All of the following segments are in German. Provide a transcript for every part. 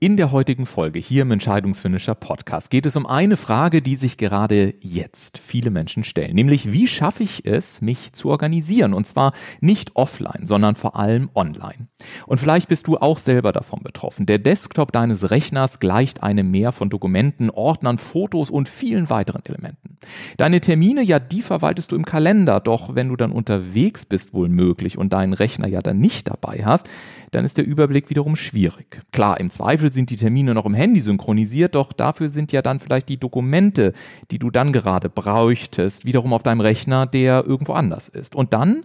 In der heutigen Folge hier im Entscheidungsfinisher Podcast geht es um eine Frage, die sich gerade jetzt viele Menschen stellen, nämlich wie schaffe ich es, mich zu organisieren und zwar nicht offline, sondern vor allem online. Und vielleicht bist du auch selber davon betroffen. Der Desktop deines Rechners gleicht einem Meer von Dokumenten, Ordnern, Fotos und vielen weiteren Elementen. Deine Termine, ja, die verwaltest du im Kalender, doch wenn du dann unterwegs bist wohl möglich und deinen Rechner ja dann nicht dabei hast, dann ist der Überblick wiederum schwierig. Klar, im Zweifel sind die Termine noch im Handy synchronisiert, doch dafür sind ja dann vielleicht die Dokumente, die du dann gerade bräuchtest, wiederum auf deinem Rechner, der irgendwo anders ist. Und dann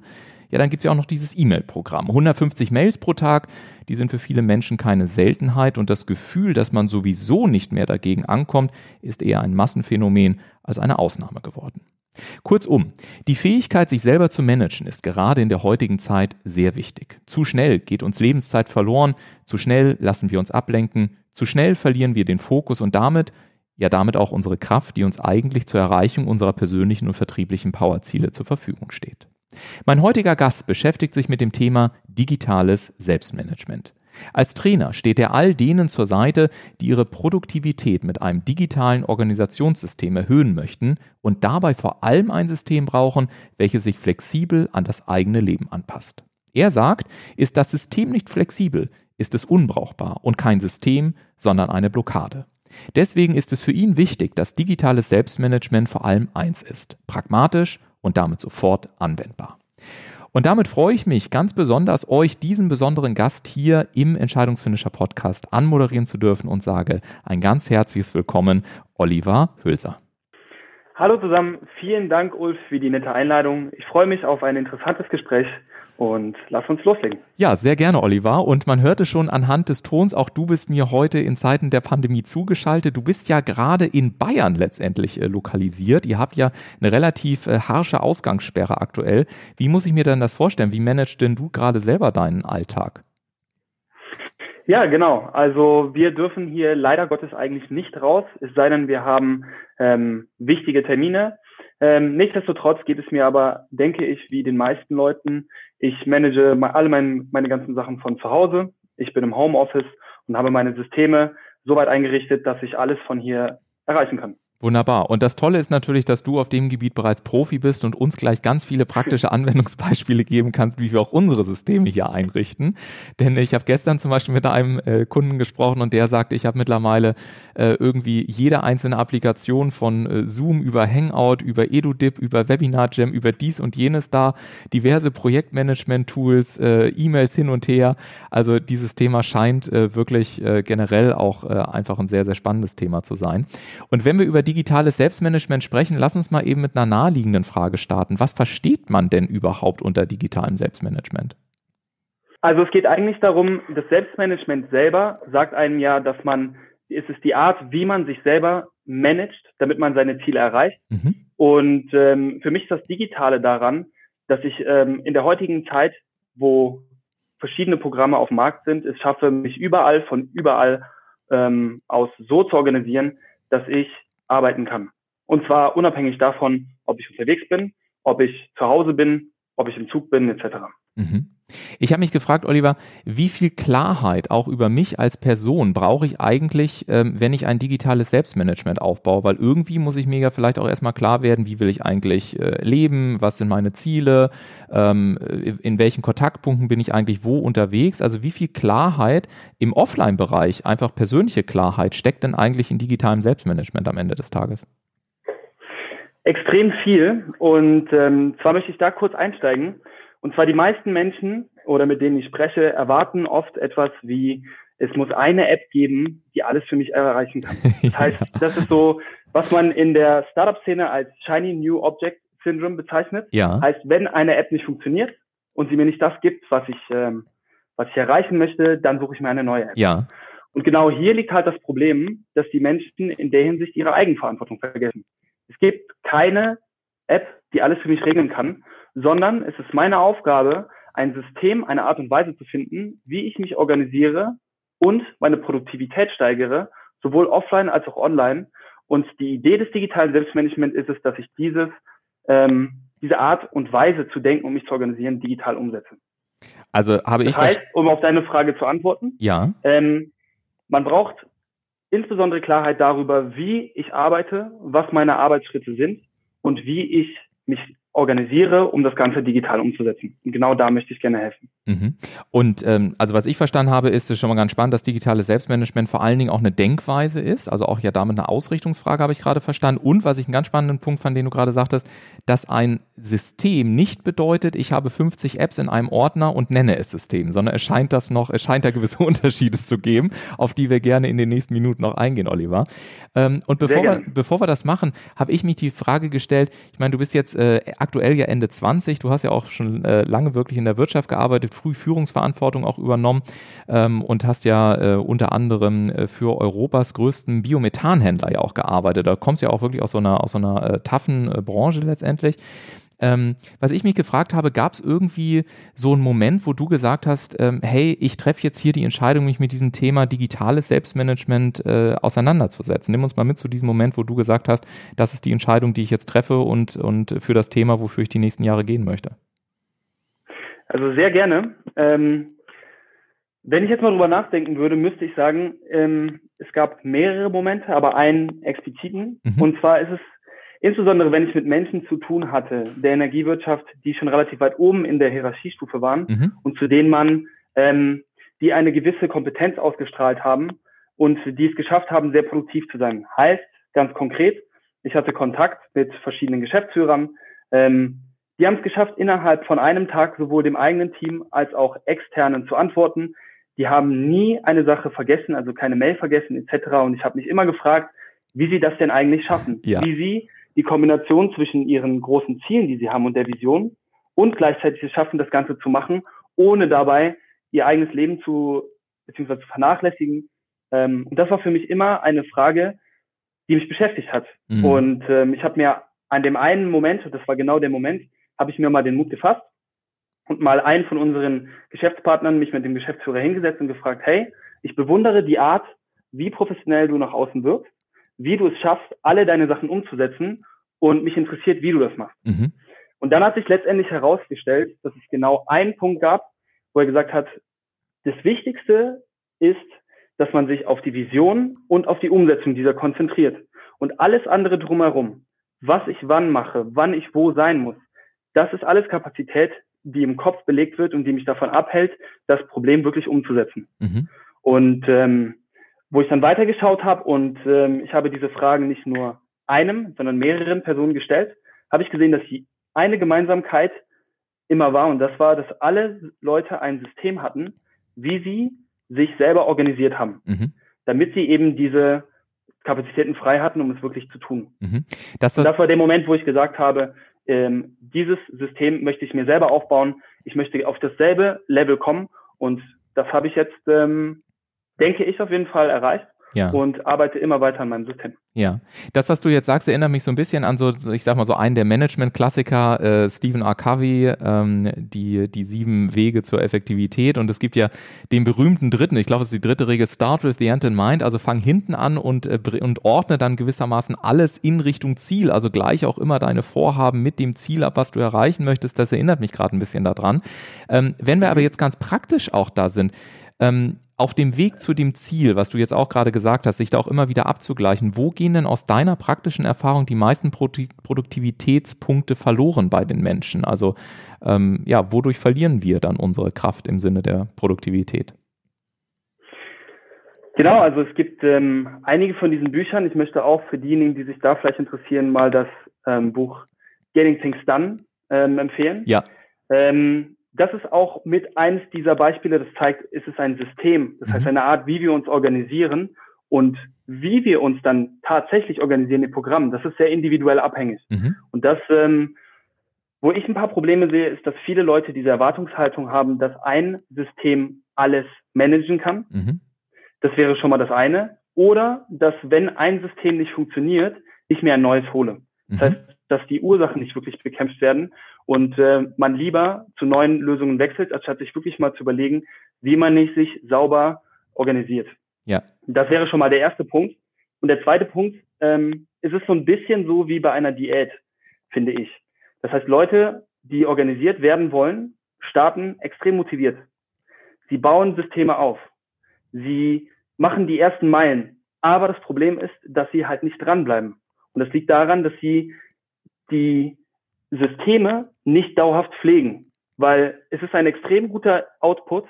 ja, dann gibt es ja auch noch dieses E-Mail-Programm. 150 Mails pro Tag, die sind für viele Menschen keine Seltenheit und das Gefühl, dass man sowieso nicht mehr dagegen ankommt, ist eher ein Massenphänomen als eine Ausnahme geworden. Kurzum, die Fähigkeit, sich selber zu managen, ist gerade in der heutigen Zeit sehr wichtig. Zu schnell geht uns Lebenszeit verloren, zu schnell lassen wir uns ablenken, zu schnell verlieren wir den Fokus und damit, ja damit auch unsere Kraft, die uns eigentlich zur Erreichung unserer persönlichen und vertrieblichen Powerziele zur Verfügung steht. Mein heutiger Gast beschäftigt sich mit dem Thema digitales Selbstmanagement. Als Trainer steht er all denen zur Seite, die ihre Produktivität mit einem digitalen Organisationssystem erhöhen möchten und dabei vor allem ein System brauchen, welches sich flexibel an das eigene Leben anpasst. Er sagt, ist das System nicht flexibel, ist es unbrauchbar und kein System, sondern eine Blockade. Deswegen ist es für ihn wichtig, dass digitales Selbstmanagement vor allem eins ist, pragmatisch und damit sofort anwendbar. Und damit freue ich mich ganz besonders, euch diesen besonderen Gast hier im Entscheidungsfinisher Podcast anmoderieren zu dürfen und sage ein ganz herzliches Willkommen, Oliver Hülser. Hallo zusammen, vielen Dank, Ulf, für die nette Einladung. Ich freue mich auf ein interessantes Gespräch und lass uns loslegen. Ja, sehr gerne, Oliver. Und man hörte schon anhand des Tons, auch du bist mir heute in Zeiten der Pandemie zugeschaltet. Du bist ja gerade in Bayern letztendlich äh, lokalisiert. Ihr habt ja eine relativ äh, harsche Ausgangssperre aktuell. Wie muss ich mir denn das vorstellen? Wie managst denn du gerade selber deinen Alltag? Ja, genau. Also wir dürfen hier leider Gottes eigentlich nicht raus, es sei denn, wir haben ähm, wichtige Termine. Ähm, nichtsdestotrotz geht es mir aber, denke ich, wie den meisten Leuten. Ich manage alle mein, meine ganzen Sachen von zu Hause. Ich bin im Homeoffice und habe meine Systeme so weit eingerichtet, dass ich alles von hier erreichen kann. Wunderbar. Und das Tolle ist natürlich, dass du auf dem Gebiet bereits Profi bist und uns gleich ganz viele praktische Anwendungsbeispiele geben kannst, wie wir auch unsere Systeme hier einrichten. Denn ich habe gestern zum Beispiel mit einem äh, Kunden gesprochen und der sagte, ich habe mittlerweile äh, irgendwie jede einzelne Applikation von äh, Zoom über Hangout, über EduDip, über WebinarJam, über dies und jenes da, diverse Projektmanagement-Tools, äh, E-Mails hin und her. Also dieses Thema scheint äh, wirklich äh, generell auch einfach ein sehr, sehr spannendes Thema zu sein. Und wenn wir über die digitales Selbstmanagement sprechen, lass uns mal eben mit einer naheliegenden Frage starten. Was versteht man denn überhaupt unter digitalem Selbstmanagement? Also es geht eigentlich darum, das Selbstmanagement selber sagt einem ja, dass man, es ist die Art, wie man sich selber managt, damit man seine Ziele erreicht. Mhm. Und ähm, für mich ist das Digitale daran, dass ich ähm, in der heutigen Zeit, wo verschiedene Programme auf dem Markt sind, es schaffe, mich überall von überall ähm, aus so zu organisieren, dass ich arbeiten kann. Und zwar unabhängig davon, ob ich unterwegs bin, ob ich zu Hause bin, ob ich im Zug bin, etc. Mhm. Ich habe mich gefragt, Oliver, wie viel Klarheit auch über mich als Person brauche ich eigentlich, ähm, wenn ich ein digitales Selbstmanagement aufbaue? Weil irgendwie muss ich mir ja vielleicht auch erstmal klar werden, wie will ich eigentlich äh, leben, was sind meine Ziele, ähm, in welchen Kontaktpunkten bin ich eigentlich wo unterwegs? Also wie viel Klarheit im Offline-Bereich, einfach persönliche Klarheit, steckt denn eigentlich in digitalem Selbstmanagement am Ende des Tages? Extrem viel. Und ähm, zwar möchte ich da kurz einsteigen. Und zwar die meisten Menschen oder mit denen ich spreche, erwarten oft etwas wie, es muss eine App geben, die alles für mich erreichen kann. Das heißt, das ist so, was man in der Startup-Szene als Shiny New Object Syndrome bezeichnet. Ja. Heißt, wenn eine App nicht funktioniert und sie mir nicht das gibt, was ich, ähm, was ich erreichen möchte, dann suche ich mir eine neue App. Ja. Und genau hier liegt halt das Problem, dass die Menschen in der Hinsicht ihre Eigenverantwortung vergessen. Es gibt keine App, die alles für mich regeln kann, sondern es ist meine Aufgabe, ein System, eine Art und Weise zu finden, wie ich mich organisiere und meine Produktivität steigere, sowohl offline als auch online. Und die Idee des digitalen Selbstmanagements ist es, dass ich dieses, ähm, diese Art und Weise zu denken und mich zu organisieren digital umsetze. Also habe ich. Das heißt, um auf deine Frage zu antworten, ja. Ähm, man braucht insbesondere Klarheit darüber, wie ich arbeite, was meine Arbeitsschritte sind und wie ich mich organisiere, um das Ganze digital umzusetzen. Und genau da möchte ich gerne helfen. Mhm. Und ähm, also was ich verstanden habe, ist es schon mal ganz spannend, dass digitales Selbstmanagement vor allen Dingen auch eine Denkweise ist, also auch ja damit eine Ausrichtungsfrage habe ich gerade verstanden. Und was ich einen ganz spannenden Punkt fand, den du gerade sagtest, dass ein System nicht bedeutet, ich habe 50 Apps in einem Ordner und nenne es System, sondern es scheint das noch, es scheint da gewisse Unterschiede zu geben, auf die wir gerne in den nächsten Minuten noch eingehen, Oliver. Ähm, und bevor wir, bevor wir das machen, habe ich mich die Frage gestellt, ich meine, du bist jetzt äh, aktuell ja Ende 20, du hast ja auch schon äh, lange wirklich in der Wirtschaft gearbeitet, früh Führungsverantwortung auch übernommen ähm, und hast ja äh, unter anderem äh, für Europas größten Biomethanhändler ja auch gearbeitet. Da kommst du ja auch wirklich aus so einer, aus so einer äh, taffen äh, Branche letztendlich. Ähm, was ich mich gefragt habe, gab es irgendwie so einen Moment, wo du gesagt hast, ähm, hey, ich treffe jetzt hier die Entscheidung, mich mit diesem Thema digitales Selbstmanagement äh, auseinanderzusetzen. Nimm uns mal mit zu diesem Moment, wo du gesagt hast, das ist die Entscheidung, die ich jetzt treffe und, und für das Thema, wofür ich die nächsten Jahre gehen möchte. Also sehr gerne. Ähm, wenn ich jetzt mal drüber nachdenken würde, müsste ich sagen, ähm, es gab mehrere Momente, aber einen expliziten. Mhm. Und zwar ist es insbesondere wenn ich mit Menschen zu tun hatte, der Energiewirtschaft, die schon relativ weit oben in der Hierarchiestufe waren mhm. und zu denen man, ähm, die eine gewisse Kompetenz ausgestrahlt haben und die es geschafft haben, sehr produktiv zu sein. Heißt, ganz konkret, ich hatte Kontakt mit verschiedenen Geschäftsführern, ähm, die haben es geschafft, innerhalb von einem Tag sowohl dem eigenen Team als auch externen zu antworten. Die haben nie eine Sache vergessen, also keine Mail vergessen etc. Und ich habe mich immer gefragt, wie sie das denn eigentlich schaffen, ja. wie sie die Kombination zwischen ihren großen Zielen, die sie haben und der Vision und gleichzeitig es schaffen, das Ganze zu machen, ohne dabei ihr eigenes Leben zu beziehungsweise zu vernachlässigen. Ähm, und das war für mich immer eine Frage, die mich beschäftigt hat. Mhm. Und ähm, ich habe mir an dem einen Moment, und das war genau der Moment, habe ich mir mal den Mut gefasst und mal einen von unseren Geschäftspartnern mich mit dem Geschäftsführer hingesetzt und gefragt, hey, ich bewundere die Art, wie professionell du nach außen wirkst wie du es schaffst, alle deine Sachen umzusetzen und mich interessiert, wie du das machst. Mhm. Und dann hat sich letztendlich herausgestellt, dass es genau einen Punkt gab, wo er gesagt hat, das Wichtigste ist, dass man sich auf die Vision und auf die Umsetzung dieser konzentriert. Und alles andere drumherum, was ich wann mache, wann ich wo sein muss, das ist alles Kapazität, die im Kopf belegt wird und die mich davon abhält, das Problem wirklich umzusetzen. Mhm. Und ähm, wo ich dann weitergeschaut habe und ähm, ich habe diese Fragen nicht nur einem, sondern mehreren Personen gestellt, habe ich gesehen, dass die eine Gemeinsamkeit immer war und das war, dass alle Leute ein System hatten, wie sie sich selber organisiert haben, mhm. damit sie eben diese Kapazitäten frei hatten, um es wirklich zu tun. Mhm. Das, das, war der Moment, wo ich gesagt habe, ähm, dieses System möchte ich mir selber aufbauen. Ich möchte auf dasselbe Level kommen und das habe ich jetzt ähm, denke ich, auf jeden Fall erreicht. Ja. und arbeite immer weiter an meinem System. Ja, das, was du jetzt sagst, erinnert mich so ein bisschen an so, ich sag mal so einen der Management-Klassiker, äh, Stephen R. Covey, ähm, die, die sieben Wege zur Effektivität. Und es gibt ja den berühmten dritten, ich glaube, es ist die dritte Regel, Start with the End in Mind, also fang hinten an und, äh, und ordne dann gewissermaßen alles in Richtung Ziel, also gleich auch immer deine Vorhaben mit dem Ziel ab, was du erreichen möchtest. Das erinnert mich gerade ein bisschen daran. Ähm, wenn wir aber jetzt ganz praktisch auch da sind, ähm, auf dem Weg zu dem Ziel, was du jetzt auch gerade gesagt hast, sich da auch immer wieder abzugleichen, wo gehen denn aus deiner praktischen Erfahrung die meisten Produktivitätspunkte verloren bei den Menschen? Also ähm, ja, wodurch verlieren wir dann unsere Kraft im Sinne der Produktivität? Genau, also es gibt ähm, einige von diesen Büchern. Ich möchte auch für diejenigen, die sich da vielleicht interessieren, mal das ähm, Buch Getting Things Done ähm, empfehlen. Ja. Ähm, das ist auch mit eines dieser Beispiele, das zeigt, ist es ein System. Das mhm. heißt, eine Art, wie wir uns organisieren und wie wir uns dann tatsächlich organisieren im Programm. Das ist sehr individuell abhängig. Mhm. Und das, ähm, wo ich ein paar Probleme sehe, ist, dass viele Leute diese Erwartungshaltung haben, dass ein System alles managen kann. Mhm. Das wäre schon mal das eine. Oder dass, wenn ein System nicht funktioniert, ich mir ein neues hole. Das mhm. heißt, dass die Ursachen nicht wirklich bekämpft werden und äh, man lieber zu neuen Lösungen wechselt, anstatt sich wirklich mal zu überlegen, wie man nicht sich sauber organisiert. Ja. Das wäre schon mal der erste Punkt. Und der zweite Punkt, ähm, ist es so ein bisschen so wie bei einer Diät, finde ich. Das heißt, Leute, die organisiert werden wollen, starten extrem motiviert. Sie bauen Systeme auf. Sie machen die ersten Meilen. Aber das Problem ist, dass sie halt nicht dranbleiben. Und das liegt daran, dass sie die Systeme nicht dauerhaft pflegen. Weil es ist ein extrem guter Output.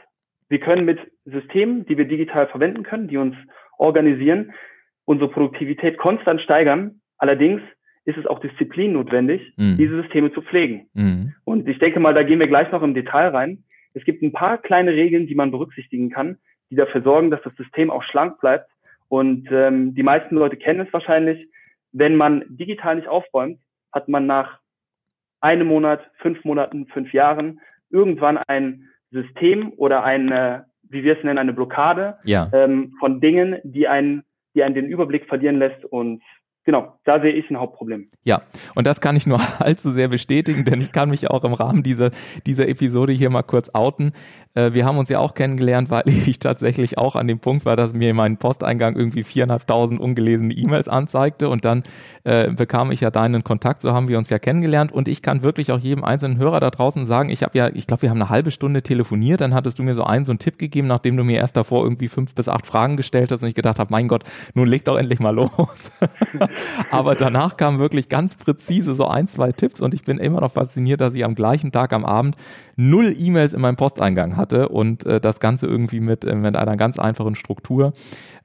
Wir können mit Systemen, die wir digital verwenden können, die uns organisieren, unsere Produktivität konstant steigern. Allerdings ist es auch Disziplin notwendig, mhm. diese Systeme zu pflegen. Mhm. Und ich denke mal, da gehen wir gleich noch im Detail rein. Es gibt ein paar kleine Regeln, die man berücksichtigen kann, die dafür sorgen, dass das System auch schlank bleibt. Und ähm, die meisten Leute kennen es wahrscheinlich. Wenn man digital nicht aufräumt, hat man nach einem Monat, fünf Monaten, fünf Jahren irgendwann ein System oder eine, wie wir es nennen, eine Blockade ja. ähm, von Dingen, die einen, die einen den Überblick verlieren lässt und Genau, da sehe ich ein Hauptproblem. Ja, und das kann ich nur allzu sehr bestätigen, denn ich kann mich auch im Rahmen dieser, dieser Episode hier mal kurz outen. Äh, wir haben uns ja auch kennengelernt, weil ich tatsächlich auch an dem Punkt war, dass mir mein Posteingang irgendwie viereinhalbtausend ungelesene E-Mails anzeigte und dann äh, bekam ich ja deinen Kontakt, so haben wir uns ja kennengelernt und ich kann wirklich auch jedem einzelnen Hörer da draußen sagen, ich habe ja, ich glaube, wir haben eine halbe Stunde telefoniert, dann hattest du mir so einen so einen Tipp gegeben, nachdem du mir erst davor irgendwie fünf bis acht Fragen gestellt hast und ich gedacht habe, mein Gott, nun leg doch endlich mal los. Aber danach kamen wirklich ganz präzise so ein, zwei Tipps und ich bin immer noch fasziniert, dass ich am gleichen Tag am Abend null E-Mails in meinem Posteingang hatte und äh, das Ganze irgendwie mit, äh, mit einer ganz einfachen Struktur.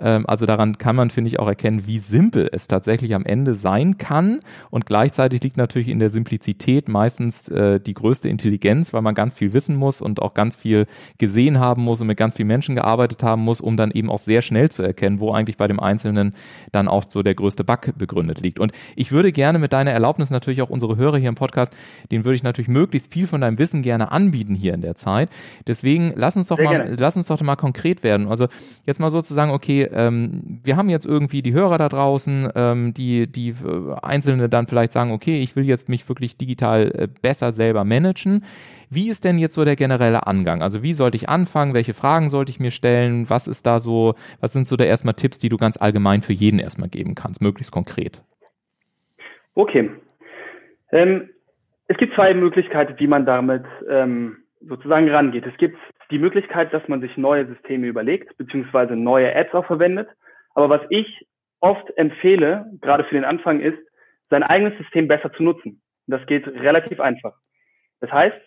Ähm, also daran kann man, finde ich, auch erkennen, wie simpel es tatsächlich am Ende sein kann. Und gleichzeitig liegt natürlich in der Simplizität meistens äh, die größte Intelligenz, weil man ganz viel wissen muss und auch ganz viel gesehen haben muss und mit ganz vielen Menschen gearbeitet haben muss, um dann eben auch sehr schnell zu erkennen, wo eigentlich bei dem Einzelnen dann auch so der größte Bug begründet liegt. Und ich würde gerne mit deiner Erlaubnis natürlich auch unsere Hörer hier im Podcast, denen würde ich natürlich möglichst viel von deinem Wissen gerne anbieten hier in der Zeit. Deswegen lass uns doch sehr mal, gerne. lass uns doch mal konkret werden. Also jetzt mal sozusagen, okay, ähm, wir haben jetzt irgendwie die Hörer da draußen, ähm, die, die äh, Einzelne dann vielleicht sagen, okay, ich will jetzt mich wirklich digital äh, besser selber managen. Wie ist denn jetzt so der generelle Angang? Also wie sollte ich anfangen? Welche Fragen sollte ich mir stellen? Was ist da so, was sind so da erstmal Tipps, die du ganz allgemein für jeden erstmal geben kannst, möglichst konkret? Okay. Ähm, es gibt zwei Möglichkeiten, wie man damit ähm, sozusagen rangeht. Es gibt die Möglichkeit, dass man sich neue Systeme überlegt, beziehungsweise neue Ads auch verwendet. Aber was ich oft empfehle, gerade für den Anfang, ist, sein eigenes System besser zu nutzen. Das geht relativ einfach. Das heißt,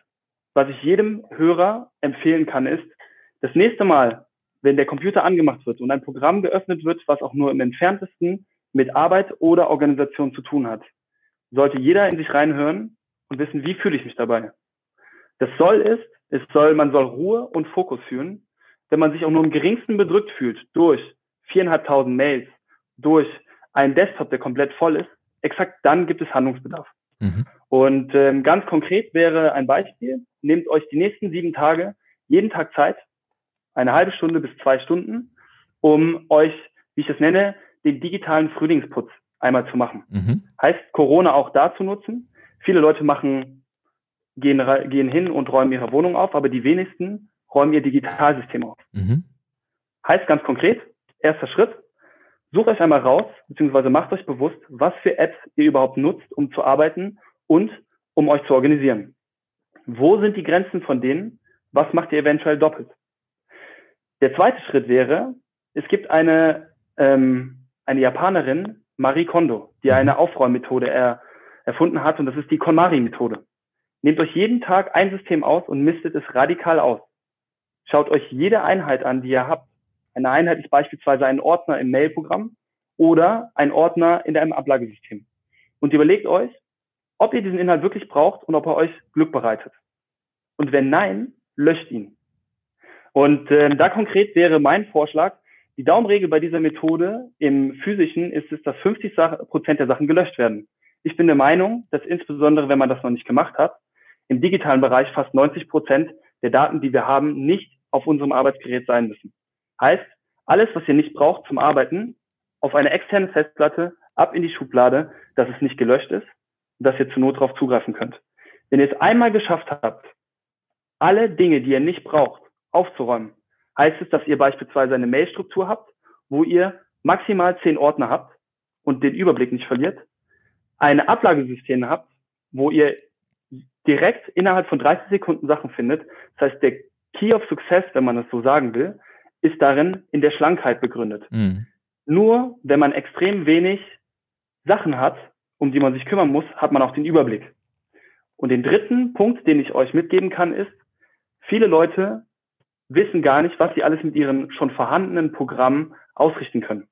was ich jedem Hörer empfehlen kann, ist, das nächste Mal, wenn der Computer angemacht wird und ein Programm geöffnet wird, was auch nur im entferntesten mit Arbeit oder Organisation zu tun hat, sollte jeder in sich reinhören und wissen, wie fühle ich mich dabei. Das Soll ist, es soll, man soll Ruhe und Fokus führen. Wenn man sich auch nur im geringsten bedrückt fühlt durch viereinhalbtausend Mails, durch einen Desktop, der komplett voll ist, exakt dann gibt es Handlungsbedarf. Mhm. Und ähm, ganz konkret wäre ein Beispiel, nehmt euch die nächsten sieben Tage jeden Tag Zeit, eine halbe Stunde bis zwei Stunden, um euch, wie ich es nenne, den digitalen Frühlingsputz einmal zu machen. Mhm. Heißt, Corona auch da zu nutzen. Viele Leute machen gehen, gehen hin und räumen ihre Wohnung auf, aber die wenigsten räumen ihr Digitalsystem auf. Mhm. Heißt ganz konkret, erster Schritt, sucht euch einmal raus, beziehungsweise macht euch bewusst, was für Apps ihr überhaupt nutzt, um zu arbeiten und um euch zu organisieren. Wo sind die Grenzen von denen? Was macht ihr eventuell doppelt? Der zweite Schritt wäre, es gibt eine, ähm, eine Japanerin, Marie Kondo, die mhm. eine Aufräummethode er, erfunden hat und das ist die KonMari-Methode. Nehmt euch jeden Tag ein System aus und mistet es radikal aus. Schaut euch jede Einheit an, die ihr habt. Eine Einheit ist beispielsweise ein Ordner im Mailprogramm oder ein Ordner in einem Ablagesystem. Und überlegt euch, ob ihr diesen Inhalt wirklich braucht und ob er euch Glück bereitet. Und wenn nein, löscht ihn. Und äh, da konkret wäre mein Vorschlag, die Daumenregel bei dieser Methode im physischen ist es, dass 50 Prozent der Sachen gelöscht werden. Ich bin der Meinung, dass insbesondere, wenn man das noch nicht gemacht hat, im digitalen Bereich fast 90 Prozent der Daten, die wir haben, nicht auf unserem Arbeitsgerät sein müssen. Heißt, alles, was ihr nicht braucht zum Arbeiten, auf eine externe Festplatte ab in die Schublade, dass es nicht gelöscht ist und dass ihr zur Not darauf zugreifen könnt. Wenn ihr es einmal geschafft habt, alle Dinge, die ihr nicht braucht, aufzuräumen, heißt es, dass ihr beispielsweise eine Mailstruktur habt, wo ihr maximal zehn Ordner habt und den Überblick nicht verliert, eine Ablagesystem habt, wo ihr direkt innerhalb von 30 Sekunden Sachen findet. Das heißt, der Key of Success, wenn man das so sagen will, ist darin in der Schlankheit begründet. Mhm. Nur wenn man extrem wenig Sachen hat, um die man sich kümmern muss, hat man auch den Überblick. Und den dritten Punkt, den ich euch mitgeben kann, ist, viele Leute wissen gar nicht, was sie alles mit ihren schon vorhandenen Programmen ausrichten können.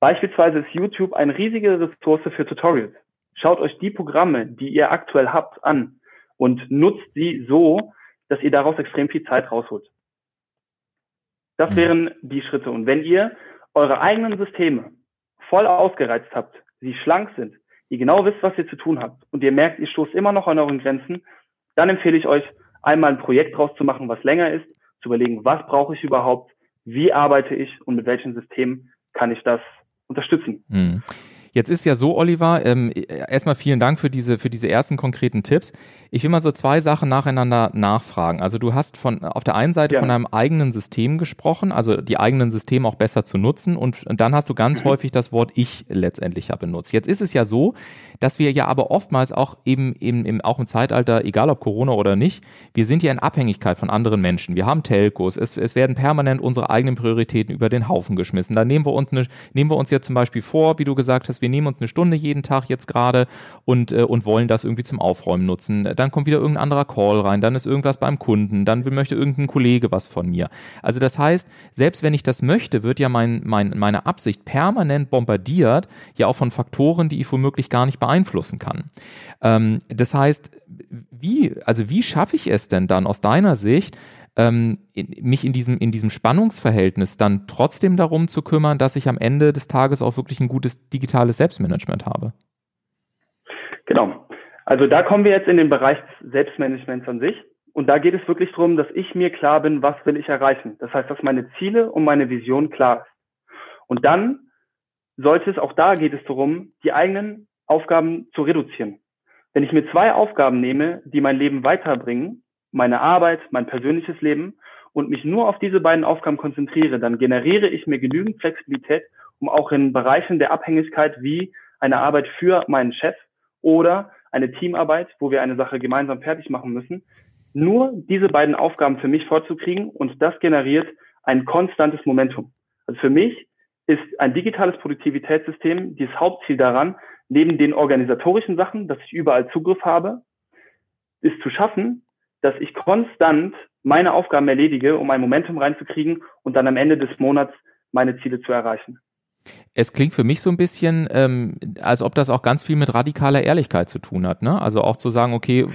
Beispielsweise ist YouTube eine riesige Ressource für Tutorials. Schaut euch die Programme, die ihr aktuell habt, an und nutzt sie so, dass ihr daraus extrem viel Zeit rausholt. Das mhm. wären die Schritte. Und wenn ihr eure eigenen Systeme voll ausgereizt habt, sie schlank sind, ihr genau wisst, was ihr zu tun habt und ihr merkt, ihr stoßt immer noch an euren Grenzen, dann empfehle ich euch, einmal ein Projekt draus zu machen, was länger ist, zu überlegen, was brauche ich überhaupt, wie arbeite ich und mit welchen Systemen kann ich das unterstützen. Mhm. Jetzt ist ja so, Oliver, ähm, erstmal vielen Dank für diese, für diese ersten konkreten Tipps. Ich will mal so zwei Sachen nacheinander nachfragen. Also du hast von, auf der einen Seite ja. von einem eigenen System gesprochen, also die eigenen Systeme auch besser zu nutzen und, und dann hast du ganz mhm. häufig das Wort Ich letztendlich ja benutzt. Jetzt ist es ja so, dass wir ja aber oftmals auch eben, eben, eben auch im Zeitalter, egal ob Corona oder nicht, wir sind ja in Abhängigkeit von anderen Menschen. Wir haben Telcos, es, es werden permanent unsere eigenen Prioritäten über den Haufen geschmissen. Da nehmen wir uns, eine, nehmen wir uns jetzt zum Beispiel vor, wie du gesagt hast, wir nehmen uns eine Stunde jeden Tag jetzt gerade und, äh, und wollen das irgendwie zum Aufräumen nutzen. Dann kommt wieder irgendein anderer Call rein, dann ist irgendwas beim Kunden, dann möchte irgendein Kollege was von mir. Also das heißt, selbst wenn ich das möchte, wird ja mein, mein, meine Absicht permanent bombardiert, ja auch von Faktoren, die ich womöglich gar nicht beeinflussen kann. Ähm, das heißt, wie, also wie schaffe ich es denn dann aus deiner Sicht, ähm, mich in diesem, in diesem Spannungsverhältnis dann trotzdem darum zu kümmern, dass ich am Ende des Tages auch wirklich ein gutes digitales Selbstmanagement habe. Genau. Also da kommen wir jetzt in den Bereich Selbstmanagements an sich. Und da geht es wirklich darum, dass ich mir klar bin, was will ich erreichen. Das heißt, dass meine Ziele und meine Vision klar ist. Und dann sollte es, auch da geht es darum, die eigenen Aufgaben zu reduzieren. Wenn ich mir zwei Aufgaben nehme, die mein Leben weiterbringen, meine Arbeit, mein persönliches Leben und mich nur auf diese beiden Aufgaben konzentriere, dann generiere ich mir genügend Flexibilität, um auch in Bereichen der Abhängigkeit wie eine Arbeit für meinen Chef oder eine Teamarbeit, wo wir eine Sache gemeinsam fertig machen müssen, nur diese beiden Aufgaben für mich vorzukriegen und das generiert ein konstantes Momentum. Also für mich ist ein digitales Produktivitätssystem das Hauptziel daran, neben den organisatorischen Sachen, dass ich überall Zugriff habe, ist zu schaffen, dass ich konstant meine Aufgaben erledige, um ein Momentum reinzukriegen und dann am Ende des Monats meine Ziele zu erreichen. Es klingt für mich so ein bisschen, ähm, als ob das auch ganz viel mit radikaler Ehrlichkeit zu tun hat. Ne? Also auch zu sagen, okay,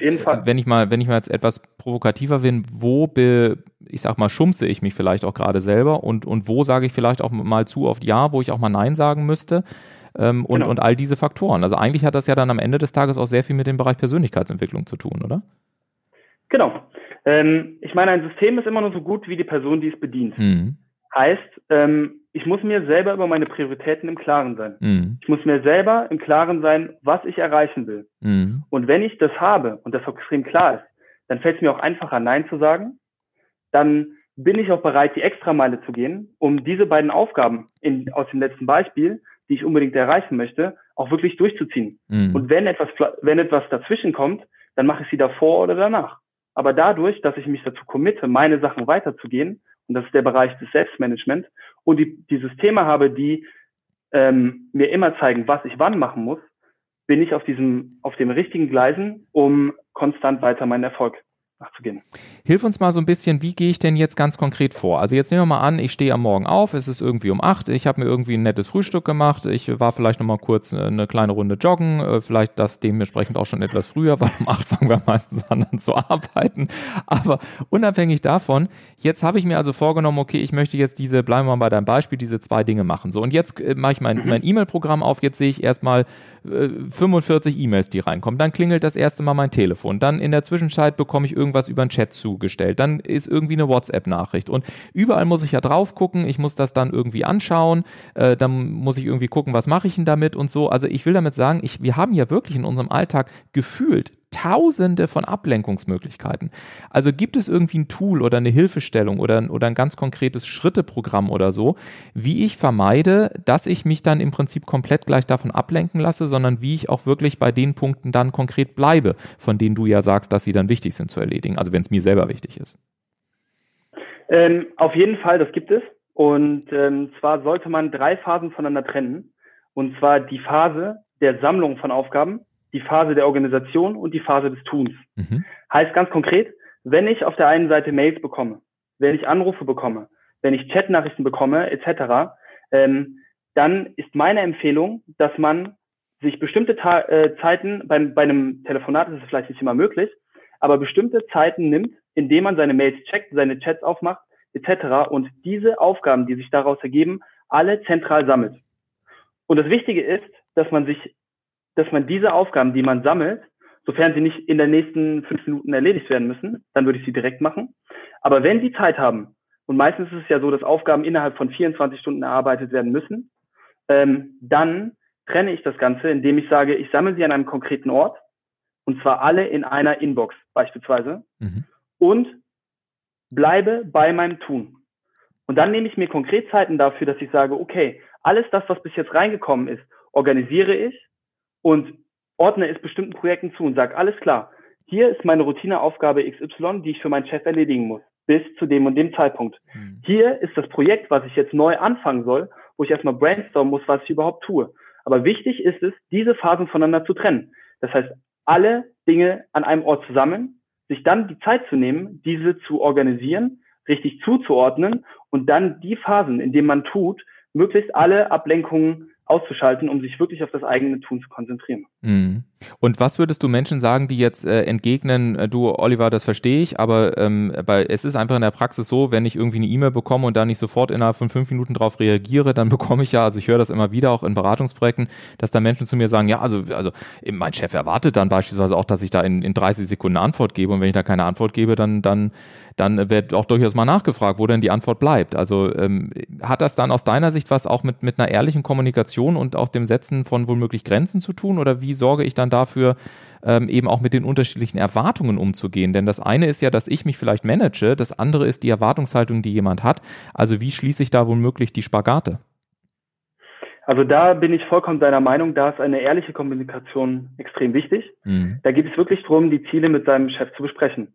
wenn ich mal, wenn ich mal jetzt etwas provokativer bin, wo be, ich sag mal, schumse ich mich vielleicht auch gerade selber und, und wo sage ich vielleicht auch mal zu oft Ja, wo ich auch mal Nein sagen müsste. Ähm, und, genau. und all diese Faktoren. Also eigentlich hat das ja dann am Ende des Tages auch sehr viel mit dem Bereich Persönlichkeitsentwicklung zu tun, oder? Genau. Ähm, ich meine, ein System ist immer nur so gut wie die Person, die es bedient. Mhm. Heißt, ähm, ich muss mir selber über meine Prioritäten im Klaren sein. Mhm. Ich muss mir selber im Klaren sein, was ich erreichen will. Mhm. Und wenn ich das habe und das auch extrem klar ist, dann fällt es mir auch einfacher, Nein zu sagen. Dann bin ich auch bereit, die Extrameile zu gehen, um diese beiden Aufgaben in, aus dem letzten Beispiel, die ich unbedingt erreichen möchte, auch wirklich durchzuziehen. Mhm. Und wenn etwas, wenn etwas dazwischen kommt, dann mache ich sie davor oder danach. Aber dadurch, dass ich mich dazu committe, meine Sachen weiterzugehen, und das ist der Bereich des Selbstmanagements, und die, die Systeme habe, die ähm, mir immer zeigen, was ich wann machen muss, bin ich auf diesem, auf dem richtigen Gleisen, um konstant weiter meinen Erfolg nachzugehen. Hilf uns mal so ein bisschen, wie gehe ich denn jetzt ganz konkret vor? Also jetzt nehmen wir mal an, ich stehe am Morgen auf, es ist irgendwie um acht, ich habe mir irgendwie ein nettes Frühstück gemacht, ich war vielleicht noch mal kurz äh, eine kleine Runde joggen, äh, vielleicht das dementsprechend auch schon etwas früher, weil um acht fangen wir meistens an dann zu arbeiten. Aber unabhängig davon, jetzt habe ich mir also vorgenommen, okay, ich möchte jetzt diese, bleiben wir mal bei deinem Beispiel, diese zwei Dinge machen. So, und jetzt äh, mache ich mein, mhm. mein E-Mail-Programm auf, jetzt sehe ich erstmal 45 E-Mails, die reinkommen. Dann klingelt das erste Mal mein Telefon. Dann in der Zwischenzeit bekomme ich irgendwie irgendwas über einen Chat zugestellt, dann ist irgendwie eine WhatsApp-Nachricht. Und überall muss ich ja drauf gucken, ich muss das dann irgendwie anschauen, äh, dann muss ich irgendwie gucken, was mache ich denn damit und so. Also ich will damit sagen, ich, wir haben ja wirklich in unserem Alltag gefühlt tausende von Ablenkungsmöglichkeiten. Also gibt es irgendwie ein Tool oder eine Hilfestellung oder, oder ein ganz konkretes Schritteprogramm oder so, wie ich vermeide, dass ich mich dann im Prinzip komplett gleich davon ablenken lasse, sondern wie ich auch wirklich bei den Punkten dann konkret bleibe, von denen du ja sagst, dass sie dann wichtig sind zu erledigen, also wenn es mir selber wichtig ist. Ähm, auf jeden Fall, das gibt es. Und ähm, zwar sollte man drei Phasen voneinander trennen. Und zwar die Phase der Sammlung von Aufgaben, die Phase der Organisation und die Phase des Tuns. Mhm. Heißt ganz konkret, wenn ich auf der einen Seite Mails bekomme, wenn ich Anrufe bekomme, wenn ich Chatnachrichten bekomme, etc., ähm, dann ist meine Empfehlung, dass man sich bestimmte Ta äh, Zeiten, beim, bei einem Telefonat ist es vielleicht nicht immer möglich, aber bestimmte Zeiten nimmt, indem man seine Mails checkt, seine Chats aufmacht, etc. und diese Aufgaben, die sich daraus ergeben, alle zentral sammelt. Und das Wichtige ist, dass man sich dass man diese Aufgaben, die man sammelt, sofern sie nicht in den nächsten fünf Minuten erledigt werden müssen, dann würde ich sie direkt machen. Aber wenn Sie Zeit haben, und meistens ist es ja so, dass Aufgaben innerhalb von 24 Stunden erarbeitet werden müssen, ähm, dann trenne ich das Ganze, indem ich sage, ich sammle sie an einem konkreten Ort, und zwar alle in einer Inbox beispielsweise, mhm. und bleibe bei meinem Tun. Und dann nehme ich mir konkret Zeiten dafür, dass ich sage, okay, alles das, was bis jetzt reingekommen ist, organisiere ich und ordne es bestimmten Projekten zu und sage, alles klar, hier ist meine Routineaufgabe XY, die ich für meinen Chef erledigen muss, bis zu dem und dem Zeitpunkt. Mhm. Hier ist das Projekt, was ich jetzt neu anfangen soll, wo ich erstmal brainstormen muss, was ich überhaupt tue. Aber wichtig ist es, diese Phasen voneinander zu trennen. Das heißt, alle Dinge an einem Ort zu sammeln, sich dann die Zeit zu nehmen, diese zu organisieren, richtig zuzuordnen und dann die Phasen, in denen man tut, möglichst alle Ablenkungen auszuschalten, um sich wirklich auf das eigene Tun zu konzentrieren. Mhm. Und was würdest du Menschen sagen, die jetzt äh, entgegnen, äh, du Oliver, das verstehe ich, aber ähm, bei, es ist einfach in der Praxis so, wenn ich irgendwie eine E-Mail bekomme und da nicht sofort innerhalb von fünf Minuten darauf reagiere, dann bekomme ich ja, also ich höre das immer wieder auch in Beratungsprojekten, dass da Menschen zu mir sagen, ja, also, also mein Chef erwartet dann beispielsweise auch, dass ich da in, in 30 Sekunden eine Antwort gebe und wenn ich da keine Antwort gebe, dann, dann, dann wird auch durchaus mal nachgefragt, wo denn die Antwort bleibt. Also ähm, hat das dann aus deiner Sicht was auch mit, mit einer ehrlichen Kommunikation und auch dem Setzen von womöglich Grenzen zu tun oder wie sorge ich dann dafür, ähm, eben auch mit den unterschiedlichen Erwartungen umzugehen. Denn das eine ist ja, dass ich mich vielleicht manage, das andere ist die Erwartungshaltung, die jemand hat. Also wie schließe ich da womöglich die Spagate? Also da bin ich vollkommen deiner Meinung, da ist eine ehrliche Kommunikation extrem wichtig. Mhm. Da geht es wirklich darum, die Ziele mit seinem Chef zu besprechen.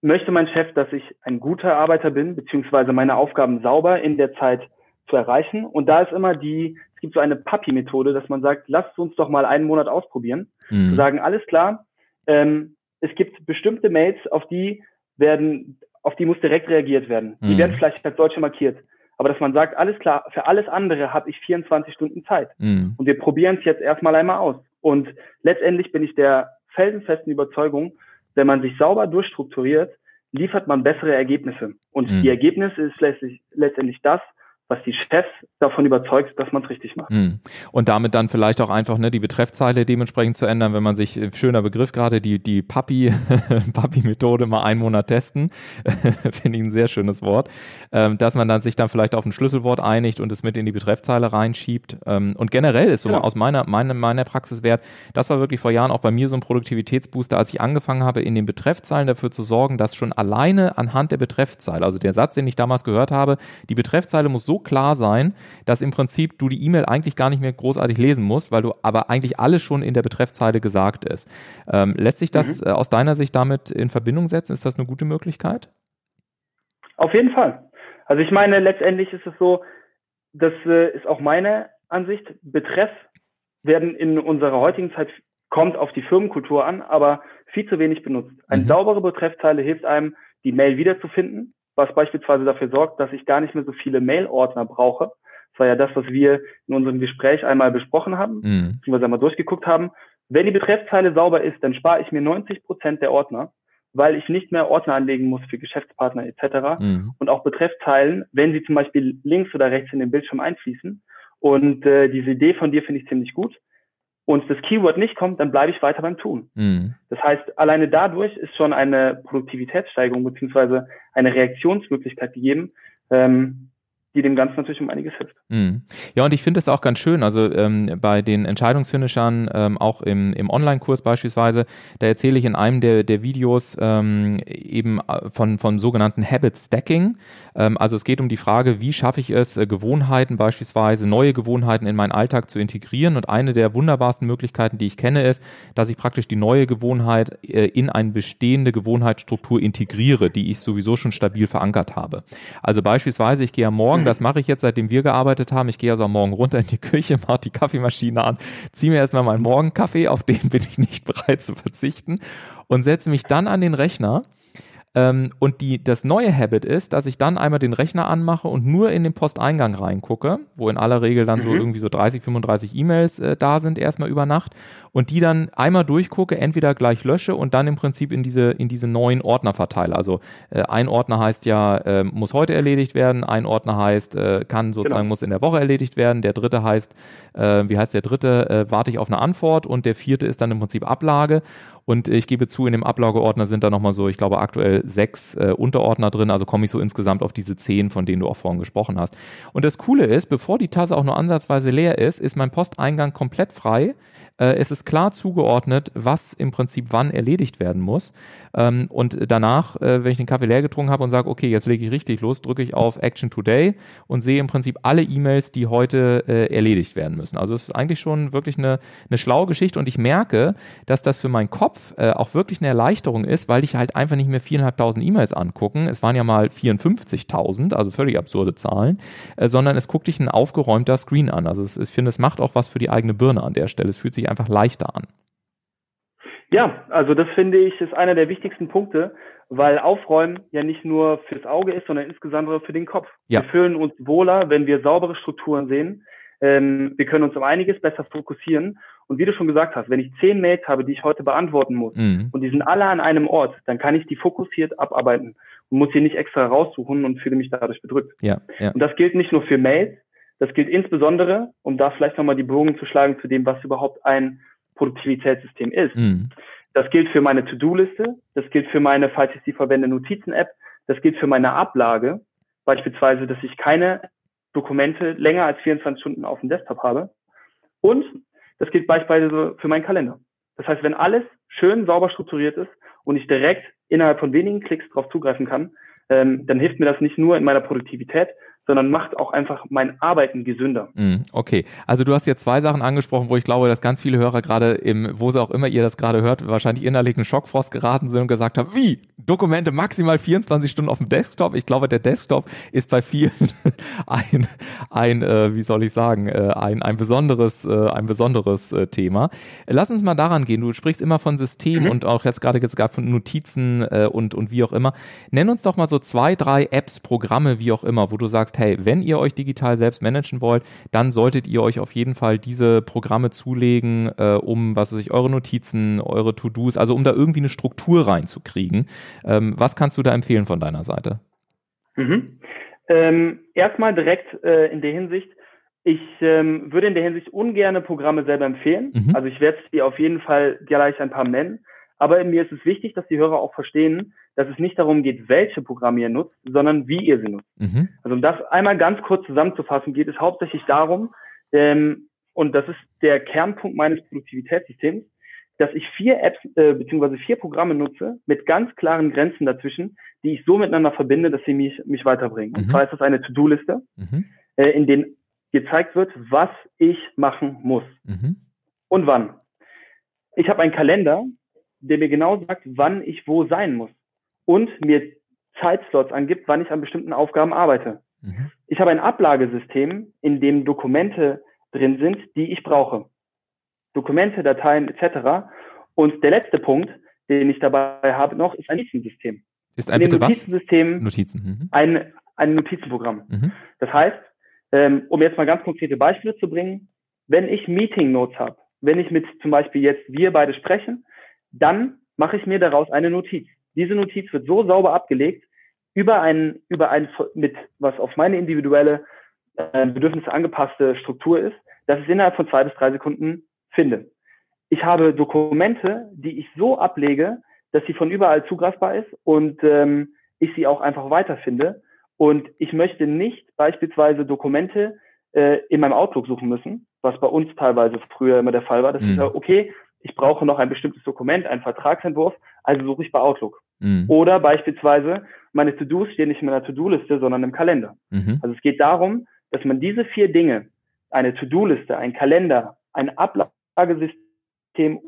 Möchte mein Chef, dass ich ein guter Arbeiter bin, beziehungsweise meine Aufgaben sauber in der Zeit zu erreichen? Und da ist immer die es gibt so eine Papi-Methode, dass man sagt, lasst uns doch mal einen Monat ausprobieren. Mhm. Zu sagen, alles klar, ähm, es gibt bestimmte Mails, auf die werden, auf die muss direkt reagiert werden. Die mhm. werden vielleicht als Deutsche markiert. Aber dass man sagt, alles klar, für alles andere habe ich 24 Stunden Zeit. Mhm. Und wir probieren es jetzt erstmal einmal aus. Und letztendlich bin ich der felsenfesten Überzeugung, wenn man sich sauber durchstrukturiert, liefert man bessere Ergebnisse. Und mhm. die Ergebnisse ist letztlich, letztendlich das, was die Chefs davon überzeugt, dass man es richtig macht. Hm. Und damit dann vielleicht auch einfach ne, die Betreffzeile dementsprechend zu ändern, wenn man sich, äh, schöner Begriff gerade, die, die Papi, Papi-Methode mal einen Monat testen, finde ich ein sehr schönes Wort, ähm, dass man dann sich dann vielleicht auf ein Schlüsselwort einigt und es mit in die Betreffzeile reinschiebt. Ähm, und generell ist so genau. aus meiner, meiner, meiner Praxis wert, das war wirklich vor Jahren auch bei mir so ein Produktivitätsbooster, als ich angefangen habe, in den Betreffzeilen dafür zu sorgen, dass schon alleine anhand der Betreffzeile, also der Satz, den ich damals gehört habe, die Betreffzeile muss so klar sein, dass im Prinzip du die E-Mail eigentlich gar nicht mehr großartig lesen musst, weil du aber eigentlich alles schon in der Betreffzeile gesagt ist. Ähm, lässt sich das mhm. äh, aus deiner Sicht damit in Verbindung setzen? Ist das eine gute Möglichkeit? Auf jeden Fall. Also ich meine, letztendlich ist es so, das äh, ist auch meine Ansicht, Betreff werden in unserer heutigen Zeit kommt auf die Firmenkultur an, aber viel zu wenig benutzt. Eine mhm. saubere Betreffzeile hilft einem, die Mail wiederzufinden was beispielsweise dafür sorgt, dass ich gar nicht mehr so viele Mail-Ordner brauche. Das war ja das, was wir in unserem Gespräch einmal besprochen haben, mhm. beziehungsweise einmal durchgeguckt haben. Wenn die Betreffzeile sauber ist, dann spare ich mir 90 Prozent der Ordner, weil ich nicht mehr Ordner anlegen muss für Geschäftspartner etc. Mhm. Und auch Betreffzeilen, wenn sie zum Beispiel links oder rechts in den Bildschirm einfließen. Und äh, diese Idee von dir finde ich ziemlich gut. Und das Keyword nicht kommt, dann bleibe ich weiter beim Tun. Mhm. Das heißt, alleine dadurch ist schon eine Produktivitätssteigerung beziehungsweise eine Reaktionsmöglichkeit gegeben, ähm, die dem Ganzen natürlich um einiges hilft. Mhm. Ja, und ich finde es auch ganz schön, also ähm, bei den Entscheidungsfinishern, ähm, auch im, im Online-Kurs beispielsweise, da erzähle ich in einem der, der Videos ähm, eben äh, von, von sogenannten Habit Stacking. Ähm, also es geht um die Frage, wie schaffe ich es, äh, Gewohnheiten beispielsweise, neue Gewohnheiten in meinen Alltag zu integrieren. Und eine der wunderbarsten Möglichkeiten, die ich kenne, ist, dass ich praktisch die neue Gewohnheit äh, in eine bestehende Gewohnheitsstruktur integriere, die ich sowieso schon stabil verankert habe. Also beispielsweise, ich gehe am Morgen das mache ich jetzt, seitdem wir gearbeitet haben. Ich gehe also am Morgen runter in die Küche, mache die Kaffeemaschine an, ziehe mir erstmal meinen Morgenkaffee, auf den bin ich nicht bereit zu verzichten und setze mich dann an den Rechner ähm, und die, das neue Habit ist, dass ich dann einmal den Rechner anmache und nur in den Posteingang reingucke, wo in aller Regel dann mhm. so irgendwie so 30, 35 E-Mails äh, da sind, erstmal über Nacht und die dann einmal durchgucke, entweder gleich lösche und dann im Prinzip in diese, in diese neuen Ordner verteile. Also äh, ein Ordner heißt ja, äh, muss heute erledigt werden, ein Ordner heißt, äh, kann sozusagen, genau. muss in der Woche erledigt werden, der dritte heißt, äh, wie heißt der dritte, äh, warte ich auf eine Antwort und der vierte ist dann im Prinzip Ablage. Und ich gebe zu, in dem Ablageordner sind da nochmal so, ich glaube, aktuell sechs äh, Unterordner drin. Also komme ich so insgesamt auf diese zehn, von denen du auch vorhin gesprochen hast. Und das Coole ist, bevor die Tasse auch nur ansatzweise leer ist, ist mein Posteingang komplett frei. Äh, es ist klar zugeordnet, was im Prinzip wann erledigt werden muss. Ähm, und danach, äh, wenn ich den Kaffee leer getrunken habe und sage, okay, jetzt lege ich richtig los, drücke ich auf Action Today und sehe im Prinzip alle E-Mails, die heute äh, erledigt werden müssen. Also es ist eigentlich schon wirklich eine, eine schlaue Geschichte und ich merke, dass das für meinen Kopf auch wirklich eine Erleichterung ist, weil ich halt einfach nicht mehr viereinhalbtausend E-Mails angucken. Es waren ja mal 54.000, also völlig absurde Zahlen, sondern es guckt dich ein aufgeräumter Screen an. Also es, ich finde, es macht auch was für die eigene Birne an der Stelle. Es fühlt sich einfach leichter an. Ja, also das finde ich ist einer der wichtigsten Punkte, weil Aufräumen ja nicht nur fürs Auge ist, sondern insbesondere für den Kopf. Ja. Wir fühlen uns wohler, wenn wir saubere Strukturen sehen. Ähm, wir können uns um einiges besser fokussieren. Und wie du schon gesagt hast, wenn ich zehn Mails habe, die ich heute beantworten muss, mhm. und die sind alle an einem Ort, dann kann ich die fokussiert abarbeiten und muss sie nicht extra raussuchen und fühle mich dadurch bedrückt. Ja, ja. Und das gilt nicht nur für Mails, das gilt insbesondere, um da vielleicht nochmal die Bogen zu schlagen zu dem, was überhaupt ein Produktivitätssystem ist. Mhm. Das gilt für meine To-Do-Liste, das gilt für meine, falls ich sie verwende, Notizen-App, das gilt für meine Ablage, beispielsweise, dass ich keine Dokumente länger als 24 Stunden auf dem Desktop habe. Und das gilt beispielsweise für meinen Kalender. Das heißt, wenn alles schön sauber strukturiert ist und ich direkt innerhalb von wenigen Klicks darauf zugreifen kann, ähm, dann hilft mir das nicht nur in meiner Produktivität, sondern macht auch einfach mein Arbeiten gesünder. Mm, okay, also du hast jetzt zwei Sachen angesprochen, wo ich glaube, dass ganz viele Hörer gerade im, wo sie auch immer ihr das gerade hört, wahrscheinlich innerlich in Schockfrost geraten sind und gesagt haben, wie? Dokumente maximal 24 Stunden auf dem Desktop? Ich glaube, der Desktop ist bei vielen ein, ein äh, wie soll ich sagen, äh, ein, ein besonderes, äh, ein besonderes äh, Thema. Lass uns mal daran gehen. Du sprichst immer von System mhm. und auch jetzt gerade jetzt gerade von Notizen äh, und, und wie auch immer. Nenn uns doch mal so zwei, drei Apps, Programme, wie auch immer, wo du sagst, hey, wenn ihr euch digital selbst managen wollt, dann solltet ihr euch auf jeden Fall diese Programme zulegen, äh, um, was weiß ich, eure Notizen, eure To-Dos, also um da irgendwie eine Struktur reinzukriegen. Ähm, was kannst du da empfehlen von deiner Seite? Mhm. Ähm, erstmal direkt äh, in der Hinsicht, ich ähm, würde in der Hinsicht ungerne Programme selber empfehlen. Mhm. Also ich werde dir auf jeden Fall gleich ein paar nennen. Aber mir ist es wichtig, dass die Hörer auch verstehen, dass es nicht darum geht, welche Programme ihr nutzt, sondern wie ihr sie nutzt. Mhm. Also um das einmal ganz kurz zusammenzufassen, geht es hauptsächlich darum, ähm, und das ist der Kernpunkt meines Produktivitätssystems, dass ich vier Apps äh, bzw. vier Programme nutze mit ganz klaren Grenzen dazwischen, die ich so miteinander verbinde, dass sie mich, mich weiterbringen. Mhm. Und zwar ist das eine To-Do-Liste, mhm. äh, in denen gezeigt wird, was ich machen muss mhm. und wann. Ich habe einen Kalender, der mir genau sagt, wann ich wo sein muss und mir Zeitslots angibt, wann ich an bestimmten Aufgaben arbeite. Mhm. Ich habe ein Ablagesystem, in dem Dokumente drin sind, die ich brauche. Dokumente, Dateien etc. Und der letzte Punkt, den ich dabei habe noch, ist ein Notizensystem. Ist ein Notizensystem Notizen. Mhm. Ein, ein Notizenprogramm. Mhm. Das heißt, ähm, um jetzt mal ganz konkrete Beispiele zu bringen, wenn ich Meeting Notes habe, wenn ich mit zum Beispiel jetzt wir beide sprechen, dann mache ich mir daraus eine Notiz. Diese Notiz wird so sauber abgelegt über ein, über ein, mit, was auf meine individuelle äh, Bedürfnisse angepasste Struktur ist, dass ich es innerhalb von zwei bis drei Sekunden finde. ich habe Dokumente, die ich so ablege, dass sie von überall zugreifbar ist und ähm, ich sie auch einfach weiterfinde. Und ich möchte nicht beispielsweise Dokumente äh, in meinem Outlook suchen müssen, was bei uns teilweise früher immer der Fall war. Das mhm. ist ja, okay, ich brauche noch ein bestimmtes Dokument, einen Vertragsentwurf, also suche ich bei Outlook. Mhm. Oder beispielsweise, meine To-Dos stehen nicht in meiner To-Do-Liste, sondern im Kalender. Mhm. Also es geht darum, dass man diese vier Dinge, eine To-Do-Liste, ein Kalender, ein Ablagesystem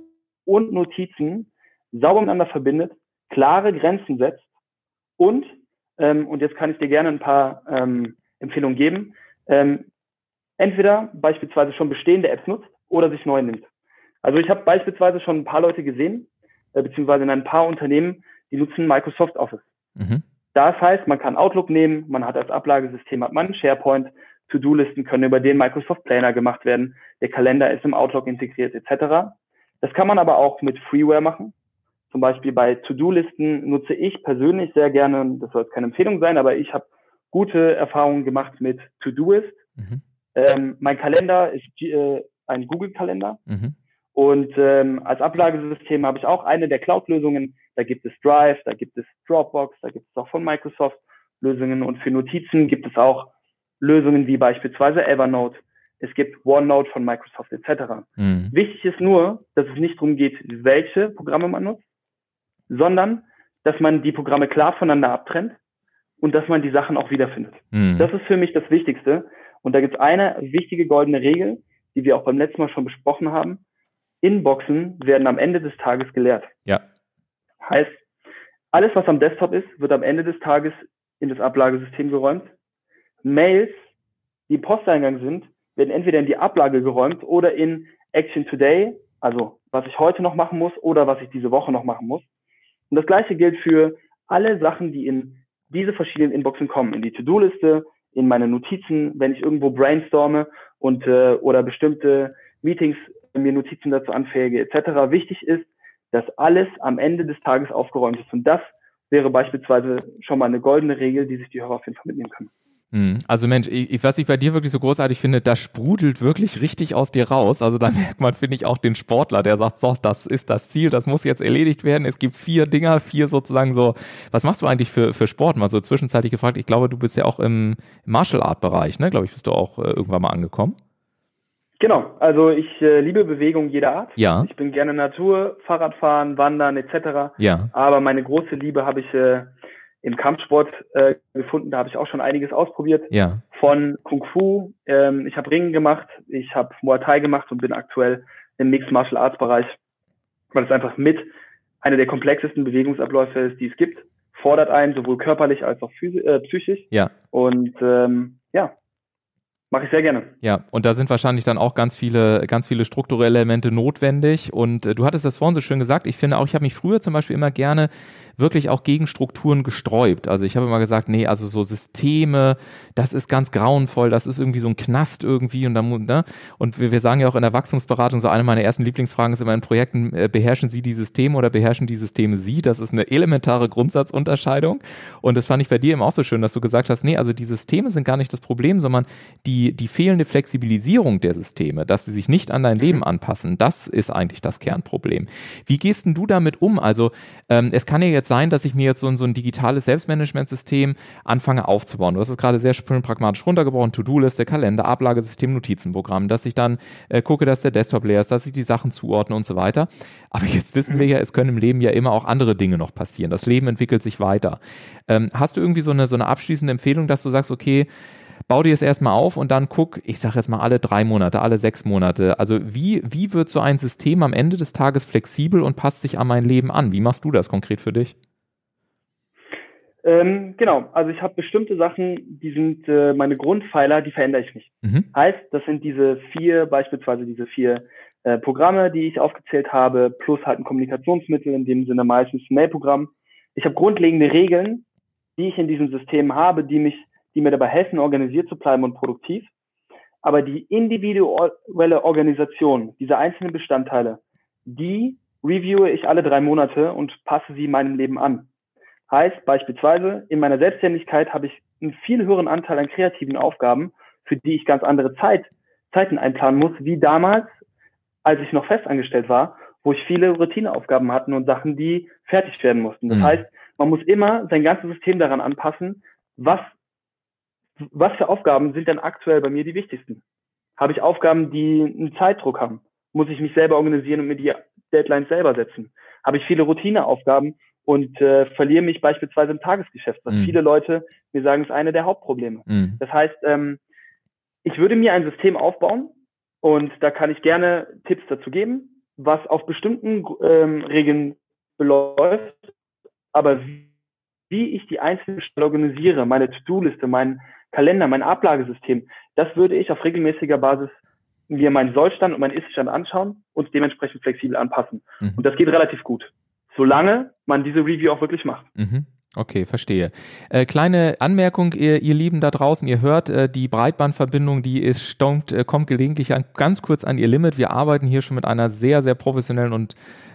und Notizen sauber miteinander verbindet, klare Grenzen setzt und, ähm, und jetzt kann ich dir gerne ein paar ähm, Empfehlungen geben, ähm, entweder beispielsweise schon bestehende Apps nutzt oder sich neu nimmt. Also ich habe beispielsweise schon ein paar Leute gesehen, äh, beziehungsweise in ein paar Unternehmen, die nutzen Microsoft Office. Mhm. Das heißt, man kann Outlook nehmen, man hat als Ablagesystem hat man SharePoint, To-Do-Listen können über den Microsoft Planner gemacht werden, der Kalender ist im Outlook integriert etc. Das kann man aber auch mit Freeware machen. Zum Beispiel bei To-Do-Listen nutze ich persönlich sehr gerne, das soll jetzt keine Empfehlung sein, aber ich habe gute Erfahrungen gemacht mit To-Doist. Mhm. Ähm, mein Kalender ist äh, ein Google-Kalender. Mhm. Und ähm, als Ablagesystem habe ich auch eine der Cloud-Lösungen. Da gibt es Drive, da gibt es Dropbox, da gibt es auch von Microsoft Lösungen. Und für Notizen gibt es auch Lösungen wie beispielsweise Evernote. Es gibt OneNote von Microsoft etc. Mhm. Wichtig ist nur, dass es nicht darum geht, welche Programme man nutzt, sondern dass man die Programme klar voneinander abtrennt und dass man die Sachen auch wiederfindet. Mhm. Das ist für mich das Wichtigste. Und da gibt es eine wichtige goldene Regel, die wir auch beim letzten Mal schon besprochen haben. Inboxen werden am Ende des Tages geleert. Ja. Heißt, alles, was am Desktop ist, wird am Ende des Tages in das Ablagesystem geräumt. Mails, die im Posteingang sind, werden entweder in die Ablage geräumt oder in Action Today, also was ich heute noch machen muss oder was ich diese Woche noch machen muss. Und das gleiche gilt für alle Sachen, die in diese verschiedenen Inboxen kommen, in die To-Do-Liste, in meine Notizen, wenn ich irgendwo brainstorme und äh, oder bestimmte Meetings mir Notizen dazu anfähige etc. Wichtig ist, dass alles am Ende des Tages aufgeräumt ist. Und das wäre beispielsweise schon mal eine goldene Regel, die sich die Hörer auf jeden Fall mitnehmen können. Mhm. Also Mensch, ich, was ich bei dir wirklich so großartig finde, das sprudelt wirklich richtig aus dir raus. Also da merkt man, finde ich, auch den Sportler, der sagt, so, das ist das Ziel, das muss jetzt erledigt werden. Es gibt vier Dinger, vier sozusagen so. Was machst du eigentlich für, für Sport? Mal so zwischenzeitlich gefragt, ich glaube, du bist ja auch im Martial Art Bereich, ne? Glaube ich, bist du auch äh, irgendwann mal angekommen. Genau, also ich äh, liebe Bewegung jeder Art. Ja. Ich bin gerne Natur, Fahrradfahren, Wandern etc. Ja. Aber meine große Liebe habe ich äh, im Kampfsport äh, gefunden. Da habe ich auch schon einiges ausprobiert. Ja. Von Kung Fu. Ähm, ich habe Ringen gemacht, ich habe Muay Thai gemacht und bin aktuell im Mixed Martial Arts Bereich, weil es einfach mit einer der komplexesten Bewegungsabläufe ist, die es gibt. Fordert einen sowohl körperlich als auch äh, psychisch. Ja. Und ähm, ja, Mache ich sehr gerne. Ja, und da sind wahrscheinlich dann auch ganz viele, ganz viele strukturelle Elemente notwendig. Und äh, du hattest das vorhin so schön gesagt. Ich finde auch, ich habe mich früher zum Beispiel immer gerne wirklich auch gegen Strukturen gesträubt. Also ich habe immer gesagt, nee, also so Systeme, das ist ganz grauenvoll, das ist irgendwie so ein Knast irgendwie und dann, ne? Und wir, wir sagen ja auch in der Wachstumsberatung, so eine meiner ersten Lieblingsfragen ist immer in Projekten, äh, beherrschen Sie die Systeme oder beherrschen die Systeme Sie? Das ist eine elementare Grundsatzunterscheidung. Und das fand ich bei dir eben auch so schön, dass du gesagt hast, nee, also die Systeme sind gar nicht das Problem, sondern die, die fehlende Flexibilisierung der Systeme, dass sie sich nicht an dein Leben mhm. anpassen, das ist eigentlich das Kernproblem. Wie gehst denn du damit um? Also ähm, es kann ja jetzt sein, dass ich mir jetzt so, so ein digitales Selbstmanagementsystem anfange aufzubauen. Du hast es gerade sehr schön pragmatisch runtergebrochen, To-Do-Liste, Kalender, Ablagesystem, Notizenprogramm, dass ich dann äh, gucke, dass der Desktop leer ist, dass ich die Sachen zuordne und so weiter. Aber jetzt wissen wir ja, es können im Leben ja immer auch andere Dinge noch passieren. Das Leben entwickelt sich weiter. Ähm, hast du irgendwie so eine, so eine abschließende Empfehlung, dass du sagst, okay, bau dir es erstmal auf und dann guck, ich sage jetzt mal alle drei Monate, alle sechs Monate. Also wie, wie wird so ein System am Ende des Tages flexibel und passt sich an mein Leben an? Wie machst du das konkret für dich? Ähm, genau, also ich habe bestimmte Sachen, die sind äh, meine Grundpfeiler, die verändere ich nicht. Mhm. Heißt, das sind diese vier, beispielsweise diese vier äh, Programme, die ich aufgezählt habe, plus halt ein Kommunikationsmittel, in dem Sinne meistens ein Mailprogramm. Ich habe grundlegende Regeln, die ich in diesem System habe, die mich die mir dabei helfen, organisiert zu bleiben und produktiv. Aber die individuelle Organisation dieser einzelnen Bestandteile, die reviewe ich alle drei Monate und passe sie meinem Leben an. Heißt beispielsweise, in meiner Selbstständigkeit habe ich einen viel höheren Anteil an kreativen Aufgaben, für die ich ganz andere Zeit, Zeiten einplanen muss, wie damals als ich noch festangestellt war, wo ich viele Routineaufgaben hatten und Sachen, die fertig werden mussten. Das mhm. heißt, man muss immer sein ganzes System daran anpassen, was, was für Aufgaben sind denn aktuell bei mir die wichtigsten? Habe ich Aufgaben, die einen Zeitdruck haben? Muss ich mich selber organisieren und mir die Deadlines selber setzen? Habe ich viele Routineaufgaben und äh, verliere mich beispielsweise im Tagesgeschäft, was mhm. viele Leute mir sagen, ist eine der Hauptprobleme. Mhm. Das heißt, ähm, ich würde mir ein System aufbauen und da kann ich gerne Tipps dazu geben, was auf bestimmten ähm, Regeln beläuft, aber wie, wie ich die einzelnen organisiere, meine To-Do-Liste, mein Kalender, mein Ablagesystem, das würde ich auf regelmäßiger Basis mir meinen Sollstand und meinen Iststand anschauen und dementsprechend flexibel anpassen. Mhm. Und das geht relativ gut, solange man diese Review auch wirklich macht. Mhm. Okay, verstehe. Äh, kleine Anmerkung, ihr, ihr Lieben da draußen, ihr hört, äh, die Breitbandverbindung, die ist stonkt, äh, kommt gelegentlich an, ganz kurz an ihr Limit. Wir arbeiten hier schon mit einer sehr, sehr professionellen und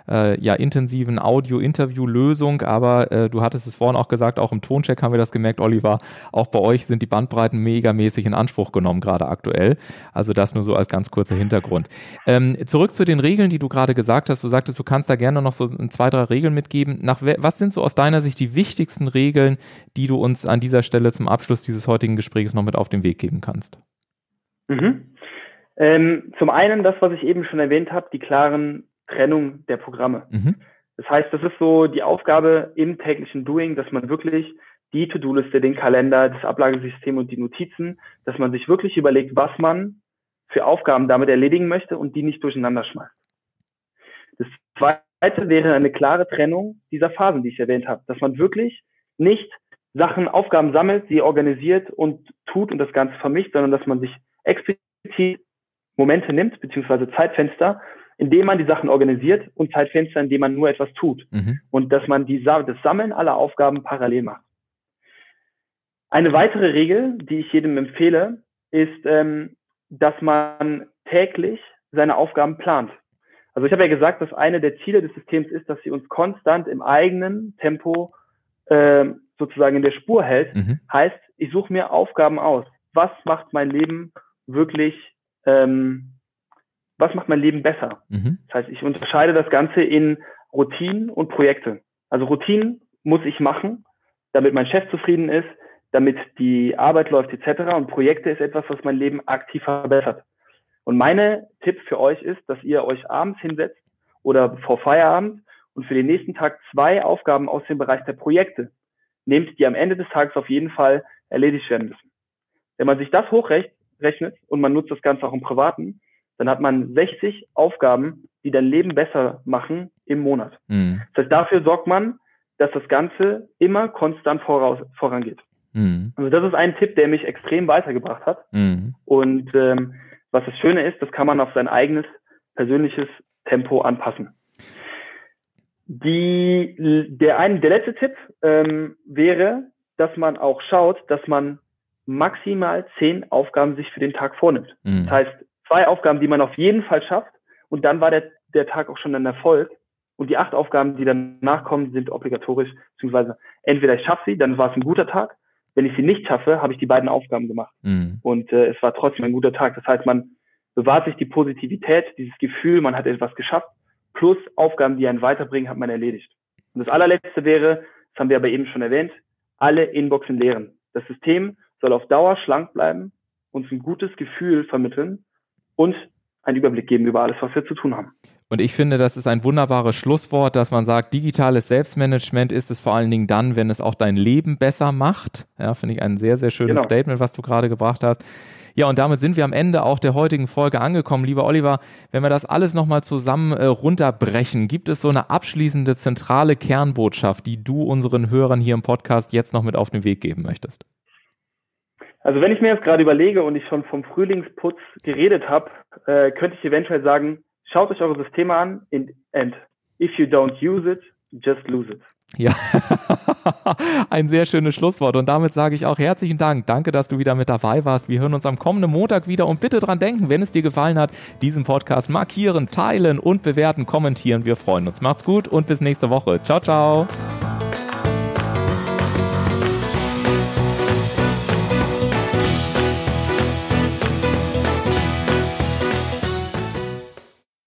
äh, ja, intensiven Audio-Interview-Lösung, aber äh, du hattest es vorhin auch gesagt, auch im Toncheck haben wir das gemerkt, Oliver, auch bei euch sind die Bandbreiten megamäßig in Anspruch genommen, gerade aktuell. Also das nur so als ganz kurzer Hintergrund. Ähm, zurück zu den Regeln, die du gerade gesagt hast. Du sagtest, du kannst da gerne noch so zwei, drei Regeln mitgeben. Nach, was sind so aus deiner Sicht die wichtigsten Regeln, die du uns an dieser Stelle zum Abschluss dieses heutigen Gesprächs noch mit auf den Weg geben kannst? Mhm. Ähm, zum einen das, was ich eben schon erwähnt habe, die klaren Trennung der Programme. Mhm. Das heißt, das ist so die Aufgabe im täglichen Doing, dass man wirklich die To-Do-Liste, den Kalender, das Ablagesystem und die Notizen, dass man sich wirklich überlegt, was man für Aufgaben damit erledigen möchte und die nicht durcheinander schmeißt. Das zweite wäre eine klare Trennung dieser Phasen, die ich erwähnt habe, dass man wirklich nicht Sachen, Aufgaben sammelt, sie organisiert und tut und das Ganze vermischt, sondern dass man sich explizit Momente nimmt, beziehungsweise Zeitfenster, indem man die Sachen organisiert und Zeitfenster, indem man nur etwas tut. Mhm. Und dass man die, das Sammeln aller Aufgaben parallel macht. Eine weitere Regel, die ich jedem empfehle, ist, ähm, dass man täglich seine Aufgaben plant. Also ich habe ja gesagt, dass eine der Ziele des Systems ist, dass sie uns konstant im eigenen Tempo äh, sozusagen in der Spur hält. Mhm. Heißt, ich suche mir Aufgaben aus. Was macht mein Leben wirklich ähm, was macht mein Leben besser? Mhm. Das heißt, ich unterscheide das Ganze in Routinen und Projekte. Also Routinen muss ich machen, damit mein Chef zufrieden ist, damit die Arbeit läuft etc. Und Projekte ist etwas, was mein Leben aktiv verbessert. Und meine Tipp für euch ist, dass ihr euch abends hinsetzt oder vor Feierabend und für den nächsten Tag zwei Aufgaben aus dem Bereich der Projekte nehmt, die am Ende des Tages auf jeden Fall erledigt werden müssen. Wenn man sich das hochrechnet und man nutzt das Ganze auch im Privaten, dann hat man 60 Aufgaben, die dein Leben besser machen im Monat. Mhm. Das heißt, dafür sorgt man, dass das Ganze immer konstant voraus, vorangeht. Mhm. Also das ist ein Tipp, der mich extrem weitergebracht hat. Mhm. Und ähm, was das Schöne ist, das kann man auf sein eigenes persönliches Tempo anpassen. Die, der, ein, der letzte Tipp ähm, wäre, dass man auch schaut, dass man maximal zehn Aufgaben sich für den Tag vornimmt. Mhm. Das heißt, zwei Aufgaben, die man auf jeden Fall schafft. Und dann war der, der Tag auch schon ein Erfolg. Und die acht Aufgaben, die danach kommen, sind obligatorisch, beziehungsweise entweder ich schaffe sie, dann war es ein guter Tag. Wenn ich sie nicht schaffe, habe ich die beiden Aufgaben gemacht. Mhm. Und äh, es war trotzdem ein guter Tag. Das heißt, man bewahrt sich die Positivität, dieses Gefühl, man hat etwas geschafft, plus Aufgaben, die einen weiterbringen, hat man erledigt. Und das allerletzte wäre, das haben wir aber eben schon erwähnt, alle Inboxen leeren. Das System soll auf Dauer schlank bleiben, uns ein gutes Gefühl vermitteln und einen Überblick geben über alles, was wir zu tun haben. Und ich finde, das ist ein wunderbares Schlusswort, dass man sagt, digitales Selbstmanagement ist es vor allen Dingen dann, wenn es auch dein Leben besser macht. Ja, finde ich ein sehr, sehr schönes genau. Statement, was du gerade gebracht hast. Ja, und damit sind wir am Ende auch der heutigen Folge angekommen. Lieber Oliver, wenn wir das alles nochmal zusammen äh, runterbrechen, gibt es so eine abschließende zentrale Kernbotschaft, die du unseren Hörern hier im Podcast jetzt noch mit auf den Weg geben möchtest? Also wenn ich mir jetzt gerade überlege und ich schon vom Frühlingsputz geredet habe, äh, könnte ich eventuell sagen, schaut euch eure Systeme an and if you don't use it, just lose it. Ja, ein sehr schönes Schlusswort. Und damit sage ich auch herzlichen Dank. Danke, dass du wieder mit dabei warst. Wir hören uns am kommenden Montag wieder. Und bitte dran denken, wenn es dir gefallen hat, diesen Podcast markieren, teilen und bewerten, kommentieren. Wir freuen uns. Macht's gut und bis nächste Woche. Ciao, ciao.